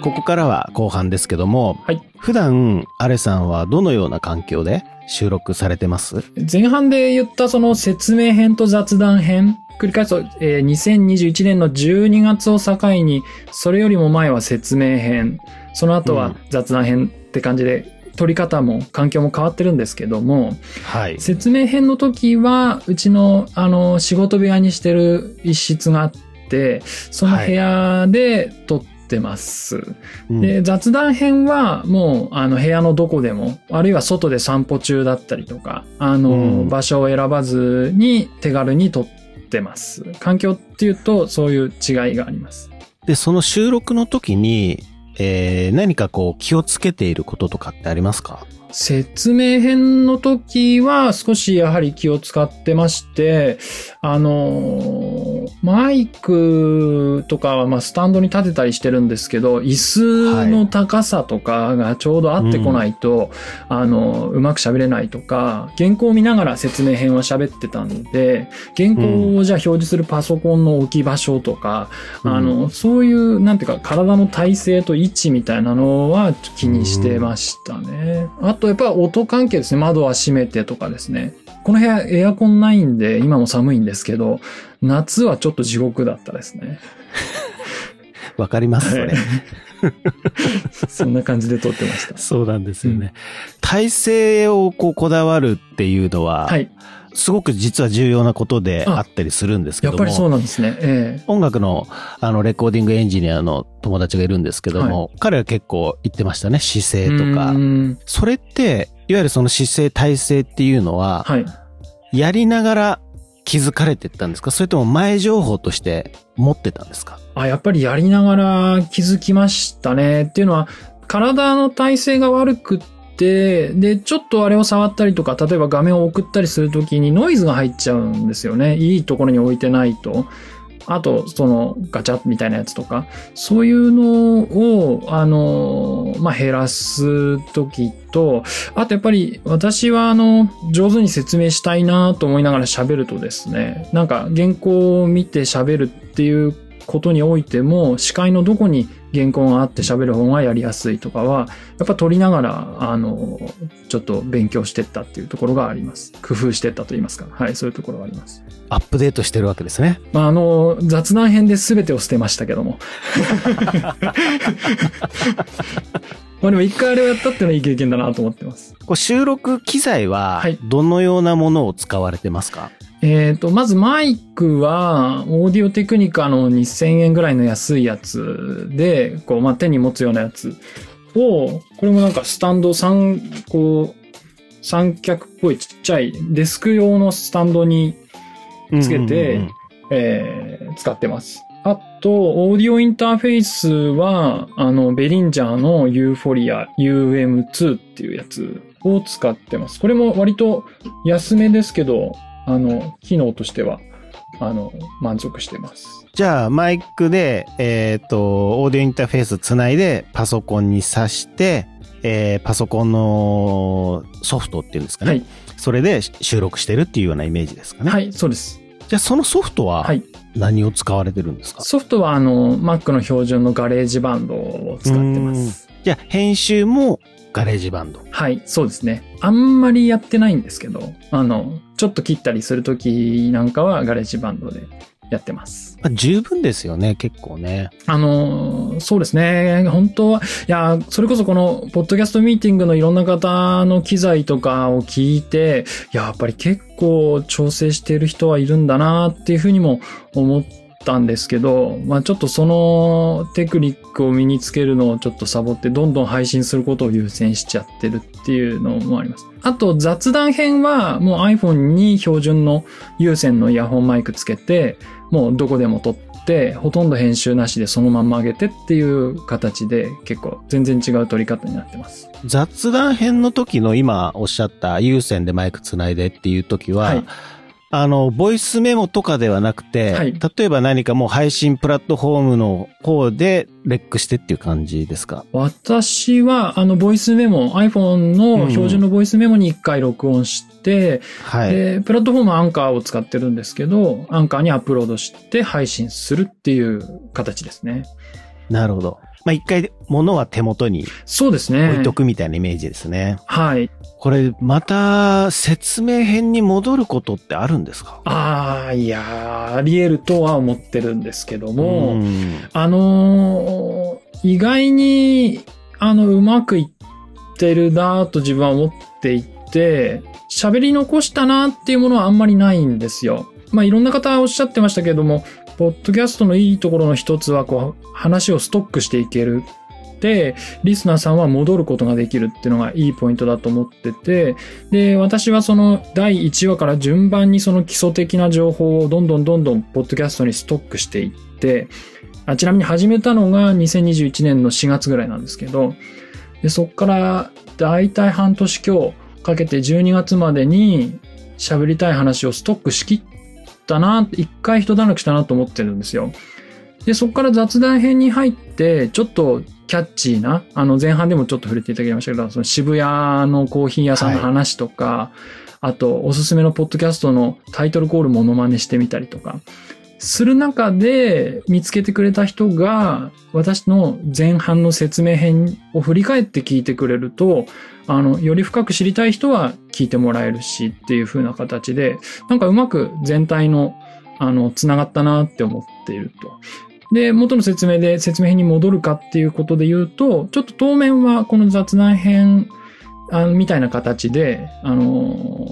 ここからは後半ですけども、はい。普段、アレさんはどのような環境で収録されてます？前半で言ったその説明編と雑談編、繰り返すと、えー2021年の12月を境に、それよりも前は説明編、その後は雑談編って感じで、撮り方も環境も変わってるんですけども、はい。説明編の時は、うちの、あの、仕事部屋にしてる一室があって、その部屋で撮ってます。うんで、雑談編はもう、あの、部屋のどこでも、あるいは外で散歩中だったりとか、あの、うん場所を選ばずに手軽に撮ってます。環境っていうと、そういう違いがあります。で、その収録の時に、えー、何かこう気をつけていることとかってありますか？説明編の時は少しやはり気を使ってまして、あの、マイクとかはまあスタンドに立てたりしてるんですけど、椅子の高さとかがちょうど合ってこないと、あの、うまく喋れないとか、原稿を見ながら説明編は喋ってたんで、原稿をじゃあ表示するパソコンの置き場所とか、うんあの、そういう、なんていうか、体の体勢と位置みたいなのは気にしてましたね。あと、やっぱ音関係ですね。窓は閉めてとかですね。この部屋エアコンないんで、今も寒いんですけど、夏はちょっと地獄だったですね。わかりますそれ。そんな感じで撮ってました。そうなんですよね。体勢をこうこだわるっていうのは、はい。すごく実は重要なことであったりするんですけども。やっぱりそうなんですね。え音楽のあのレコーディングエンジニアの友達がいるんですけども、彼は結構言ってましたね、姿え勢とかう。んそれって、いわゆるその姿勢、体勢っていうのは、はい。やりながら気づかれてったんですか？それとも前情報として持ってたんですか？あ、やっぱりやりながら気づきましたね。っていうのは、体の体勢が悪くって、で、ちょっとあれを触ったりとか、例えば画面を送ったりするときにノイズが入っちゃうんですよね。いいところに置いてないと。あと、そのガチャみたいなやつとか、そういうのを、あの、まあ、減らすときと、あとやっぱり私はあの、上手に説明したいなと思いながら喋るとですね、なんか原稿を見て喋るっていうことにおいても、視界のどこに原稿があって喋る方がやりやすいとかは、やっぱ撮りながら、あの、ちょっと勉強してったっていうところがあります。工夫してったと言いますか。はい、そういうところがあります。アップデートしてるわけですね。まあ、あの、雑談編で全てを捨てましたけども。まあでも一回あれをやったっていうのはいい経験だなと思ってます。こう収録機材ははい、どのようなものを使われてますか、えっ、と、まずマイクは、オーディオテクニカの2000円ぐらいの安いやつで、こう、まあ、手に持つようなやつを、これもなんかスタンド3、こう、三脚っぽいちっちゃいデスク用のスタンドに、つけてうんうんうんえー使ってます。あと、オーディオインターフェースは、あの、ベリンジャーのユーフォリア UM2 っていうやつを使ってます。これも割と安めですけど、あの、機能としては、あの、満足してます。じゃあ、マイクで、えっ、と、オーディオインターフェースつないで、パソコンに挿して、えーパソコンのソフトっていうんですかね。はい。それで収録してるっていうようなイメージですかね。はい、そうです。じゃあ、そのソフトははい。何を使われてるんですか、ソフトは、あの、Mac の標準の GarageBand を使ってます。じゃあ、編集もGarageBand。はい、そうですね。あんまりやってないんですけど、あの、ちょっと切ったりするときなんかは GarageBandでやってます。まあ、十分ですよね、結構ね。あの、そうですね。本当は、いや、それこそこの、ポッドキャストミーティングのいろんな方の機材とかを聞いて、やっぱり結構調整している人はいるんだなっていうふうにも思ったんですけど、まあちょっとそのテクニックを身につけるのをちょっとサボって、どんどん配信することを優先しちゃってるっていうのもあります。あと雑談編はもう iPhone に標準の有線のイヤホンマイクつけて、もうどこでも撮って、ほとんど編集なしでそのまんま上げてっていう形で結構全然違う撮り方になってます。雑談編の時の今おっしゃった有線でマイクつないでっていう時は、はい。あの、ボイスメモとかではなくて、はい例えば何かもう配信プラットフォームの方でレックしてっていう感じですか？私は、あの、ボイスメモ、iPhone の標準のボイスメモに一回録音して、はい。で、プラットフォームはアンカーを使ってるんですけど、アンカーにアップロードして配信するっていう形ですね。なるほど。まあ、一回物は手元にそうですね。置いとくみたいなイメージですね。はい。これ、また説明編に戻ることってあるんですか？ああ、いやー、あり得るとは思ってるんですけども、んあのー意外に、あの、うまくいってるなと自分は思っていて、喋り残したなっていうものはあんまりないんですよ。まあ、いろんな方おっしゃってましたけども、ポッドキャストのいいところの一つは、こう、話をストックしていける。で、リスナーさんは戻ることができるっていうのがいいポイントだと思ってて、で、私はその第1話から順番にその基礎的な情報をどんどんどんどんポッドキャストにストックしていって、あちなみに始めたのが2021年の4月ぐらいなんですけど、でそっからだいたい半年強かけて12月までに喋りたい話をストックしきったな、一回一段落したなと思ってるんですよ。で、そこから雑談編に入って、ちょっとキャッチーな、あの前半でもちょっと触れていただきましたけど、その渋谷のコーヒー屋さんの話とか、あとおすすめのポッドキャストのタイトルコールモノマネしてみたりとか、する中で見つけてくれた人が私の前半の説明編を振り返って聞いてくれると、あの、より深く知りたい人は聞いてもらえるしっていう風な形で、なんかうまく全体の、あの、つながったなって思っていると。で、元の説明で説明編に戻るかっていうことで言うと、ちょっと当面はこの雑談編あみたいな形で、あの、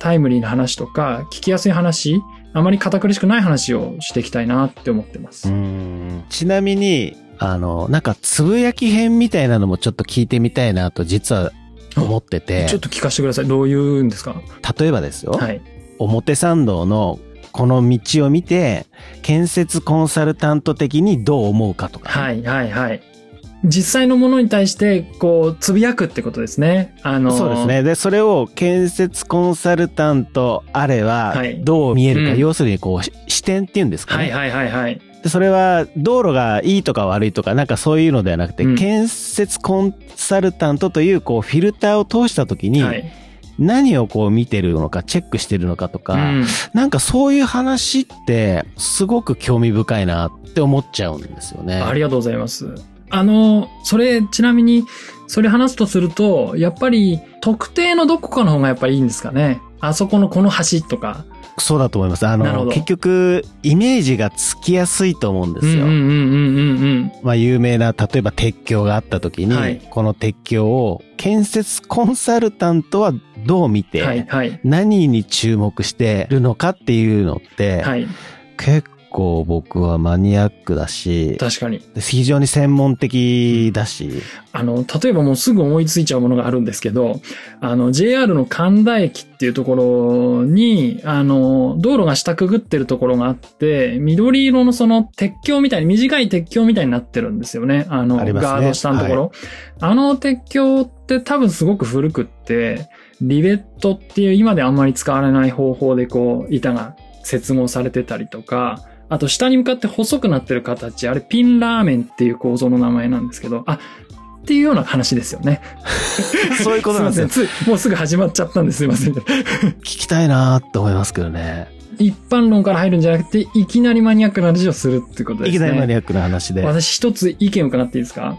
タイムリーな話とか、聞きやすい話、あまり堅苦しくない話をしていきたいなって思ってます。うんちなみに、あの、なんか、つぶやき編みたいなのもちょっと聞いてみたいなと実は思っててちょっ、と聞かせてください。どういうんですか？例えばですよ、はい。表参道のこの道を見て、建設コンサルタント的にどう思うかとか、はい、はい、はい。実際のものに対して、こう、つぶやくってことですね。あの、そうです。ね。で、それを建設コンサルタントあれははい、どう見えるか、うん要するにこう、し視点っていうんですかね。はい、はい、はい、はい。でそれは道路がいいとか悪いとかなんかそういうのではなくて、うん建設コンサルタントというこうフィルターを通した時にはい。何をこう見てるのかチェックしてるのかとか、うんなんかそういう話ってすごく興味深いなって思っちゃうんですよね。ありがとうございます。あの、それ、ちなみに、それ話すとすると、やっぱり、特定のどこかの方がやっぱりいいんですかね？あそこのこの橋とか。そうだと思います。あの、結局イメージがつきやすいと思うんですよ。うんうんうんうんうんまあ有名な例えば鉄橋があった時に、はいこの鉄橋を建設コンサルタントはどう見て、うん。はいはい。何に注目してるのかっていうのって、はい。結構僕はマニアックだし、確かに。非常に専門的だし、あの、例えばもうすぐ思いついちゃうものがあるんですけど、あの、JR の神田駅っていうところに、あの、道路が下くぐってるところがあって、緑色のその鉄橋みたいに、短い鉄橋みたいになってるんですよね。あの、あねガード下のところ。あの鉄橋って多分すごく古くって、リベットっていう今であんまり使われない方法でこう、板が接合されてたりとか、あと下に向かって細くなってる形、あれピンラーメンっていう構造の名前なんですけど、あ、っていうような話ですよね。そういうことなんですよ。すいません。ついもうすぐ始まっちゃったんですいません。聞きたいなって思いますけどね。一般論から入るんじゃなくて、いきなりマニアックな話をするってことですね。いきなりマニアックな話で。私一つ意見を伺っていいですか？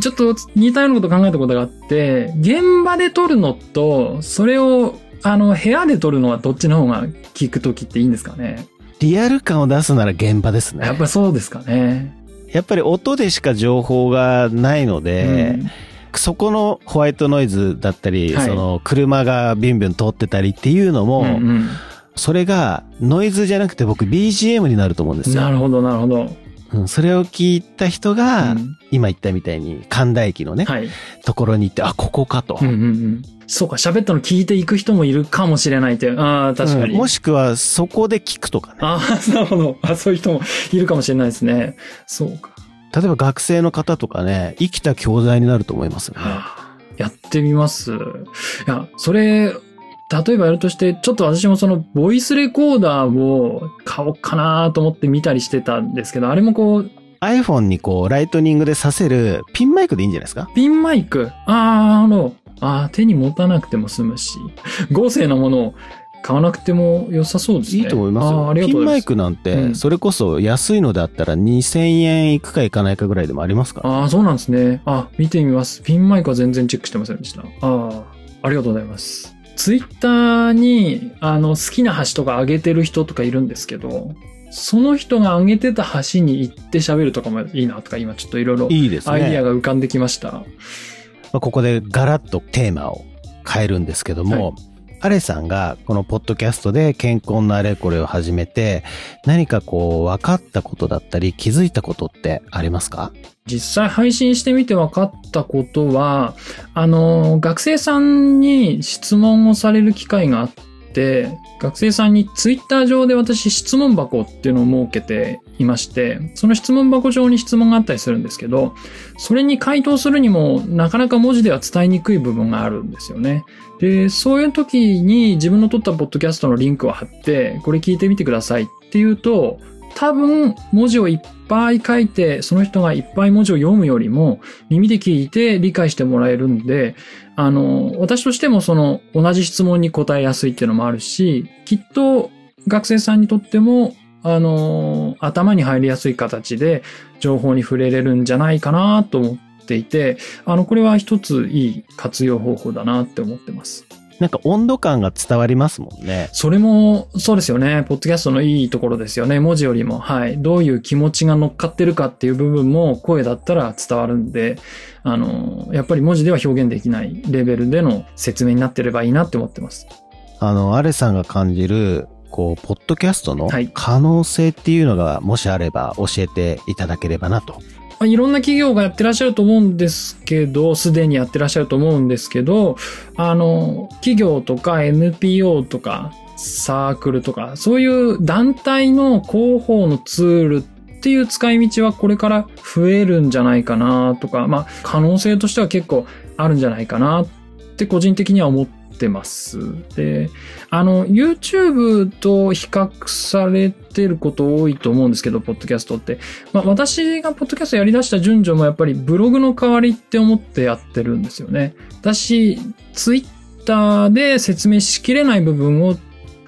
ちょっと似たようなこと考えたことがあって、現場で撮るのと、それを、あの、部屋で撮るのはどっちの方が聞くときっていいんですかね？リアル感を出すなら現場ですね。やっぱりそうですかね。やっぱり音でしか情報がないので、うんそこのホワイトノイズだったり、はいその車がビュンビュン通ってたりっていうのも、うんうんそれがノイズじゃなくて僕 BGM になると思うんですよ。なるほど、なるほど。うん、それを聞いた人が、うん今言ったみたいに神田駅のね、はい。ところに行って、あ、ここかと。うんうんうん。そうか、喋ったの聞いていく人もいるかもしれないって。ああ、確かに。うんもしくはそこで聞くとかね。ああ、なるほど。あそういう人もいるかもしれないですね。そうか。例えば学生の方とかね、生きた教材になると思いますよね。はあやってみます。いや、それ、例えばやるとして、ちょっと私もその、ボイスレコーダーを買おうかなと思って見たりしてたんですけど、あれもこう、iPhone にこう、ライトニングで挿せるピンマイクでいいんじゃないですか？ピンマイク。ああ、あの、ああ、手に持たなくても済むし、合成のものを買わなくても良さそうですね。いいと思いますあーよ。ありがとうございます。ピンマイクなんうて、んそれこそ安いのだったら2000円いくかいかないかぐらいでもありますから。ああ、そうなんですね。あ、見てみます。ピンマイクは全然チェックしてませんでした。ああ、ありがとうございます。ツイッターに、あの、好きな橋とか上げてる人とかいるんですけど、その人が上げてた橋に行って喋るとかもいいなとか、今ちょっといろいろ。アイディアが浮かんできました。まあここでガラッとテーマを変えるんですけども、アレさんがこのポッドキャストで健康のあれこれを始めて、何かこう分かったことだったり気づいたことってありますか？実際配信してみて分かったことは、あの、学生さんに質問をされる機会があって、学生さんにツイッター上で私質問箱っていうのを設けていまして、その質問箱上に質問があったりするんですけど、それに回答するにもなかなか文字では伝えにくい部分があるんですよね。で、そういう時に自分の撮ったポッドキャストのリンクを貼って、これ聞いてみてくださいっていうと、多分文字をいっぱい書いて、その人がいっぱい文字を読むよりも、耳で聞いて理解してもらえるんで、あの、私としてもその同じ質問に答えやすいっていうのもあるし、きっと学生さんにとっても、あの、頭に入りやすい形で情報に触れれるんじゃないかなと思っていて、あの、これは一ついい活用方法だなって思ってます。なんか温度感が伝わりますもんね。それも、そうですよね。ポッドキャストのいいところですよね。文字よりも。はい。どういう気持ちが乗っかってるかっていう部分も声だったら伝わるんで、あの、やっぱり文字では表現できないレベルでの説明になってればいいなって思ってます。あの、アレさんが感じる、こう、ポッドキャストのはい可能性っていうのが、もしあれば教えていただければなと。まあいろんな企業がやってらっしゃると思うんですけど、すでにやってらっしゃると思うんですけど、あの、企業とか NPO とかサークルとか、そういう団体の広報のツールっていう使い道はこれから増えるんじゃないかなとか、まあ、可能性としては結構あるんじゃないかなって個人的には思ってます。で、あの、YouTube と比較されてること多いと思うんですけど、ポッドキャストって。まあ、私がポッドキャストやり出した順序もやっぱりブログの代わりって思ってやってるんですよね。私、ツイッターで説明しきれない部分を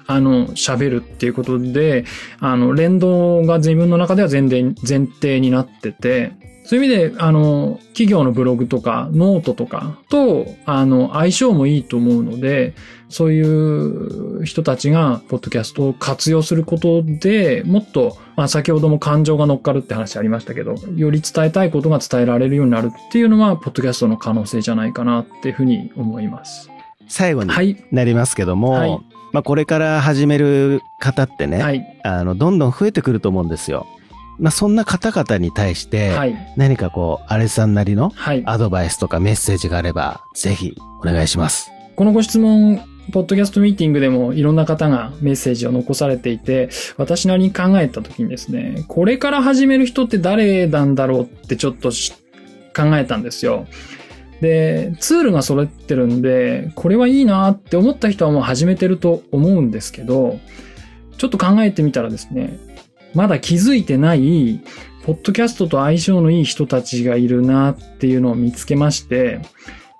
あの、喋るっていうことで、あの、連動が自分の中では前提前提になってて、そういう意味で、あの、企業のブログとか、ノートとかと、あの、相性もいいと思うので、そういう人たちが、ポッドキャストを活用することで、もっと、まあ、先ほども感情が乗っかるって話ありましたけど、より伝えたいことが伝えられるようになるっていうのは、ポッドキャストの可能性じゃないかなっていうふうに思います。最後にはい。なりますけども、はいまあこれから始める方ってね、はい。あの、どんどん増えてくると思うんですよ。まあそんな方々に対して、はい。何かこう、アレさんなりのはい。アドバイスとかメッセージがあれば、ぜひお願いします。このご質問、ポッドキャストミーティングでもいろんな方がメッセージを残されていて、私なりに考えた時にですね、これから始める人って誰なんだろうってちょっとし考えたんですよ。で、ツールが揃ってるんで、これはいいなって思った人はもう始めてると思うんですけど、ちょっと考えてみたらですね、まだ気づいてない、ポッドキャストと相性のいい人たちがいるなっていうのを見つけまして、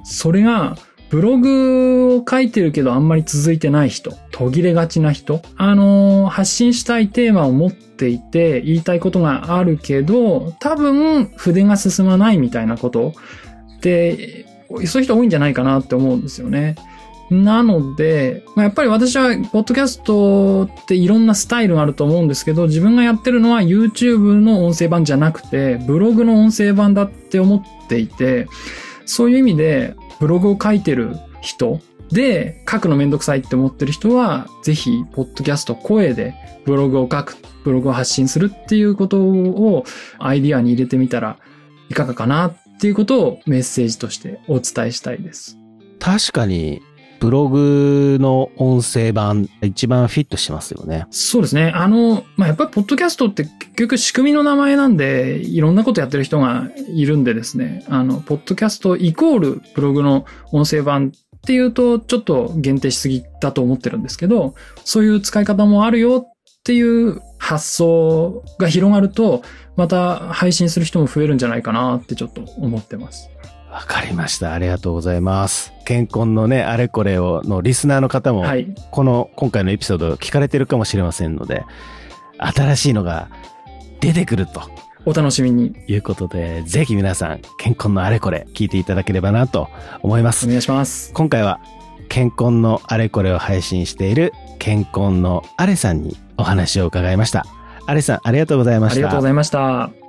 それが、ブログを書いてるけどあんまり続いてない人、途切れがちな人、あのー発信したいテーマを持っていて言いたいことがあるけど、多分筆が進まないみたいなことで、そういう人多いんじゃないかなって思うんですよね。なので、まあ、やっぱり私は、ポッドキャストっていろんなスタイルがあると思うんですけど、自分がやってるのは YouTube の音声版じゃなくて、ブログの音声版だって思っていて、そういう意味で、ブログを書いてる人で、書くのめんどくさいって思ってる人は、ぜひ、ポッドキャスト声でブログを書く、ブログを発信するっていうことをアイディアに入れてみたらいかがかなっていうことをメッセージとしてお伝えしたいです。確かに、ブログの音声版、一番フィットしてますよね。そうですね。あの、まあ、やっぱりポッドキャストって結局仕組みの名前なんで、いろんなことやってる人がいるんでですね、あの、ポッドキャストイコールブログの音声版っていうと、ちょっと限定しすぎだと思ってるんですけど、そういう使い方もあるよっていう発想が広がると、また配信する人も増えるんじゃないかなってちょっと思ってます。わかりました。ありがとうございます。健康のね、あれこれを、のリスナーの方も、はい。この、今回のエピソードを聞かれてるかもしれませんので、新しいのが出てくるとお楽しみにいうことで、ぜひ皆さん、健康のあれこれ聞いていただければなと思いますお。願いします。今回は、健康のあれこれを配信している、健康のあれさんにお話を伺いました。あれさん、ありがとうございました。ありがとうございました。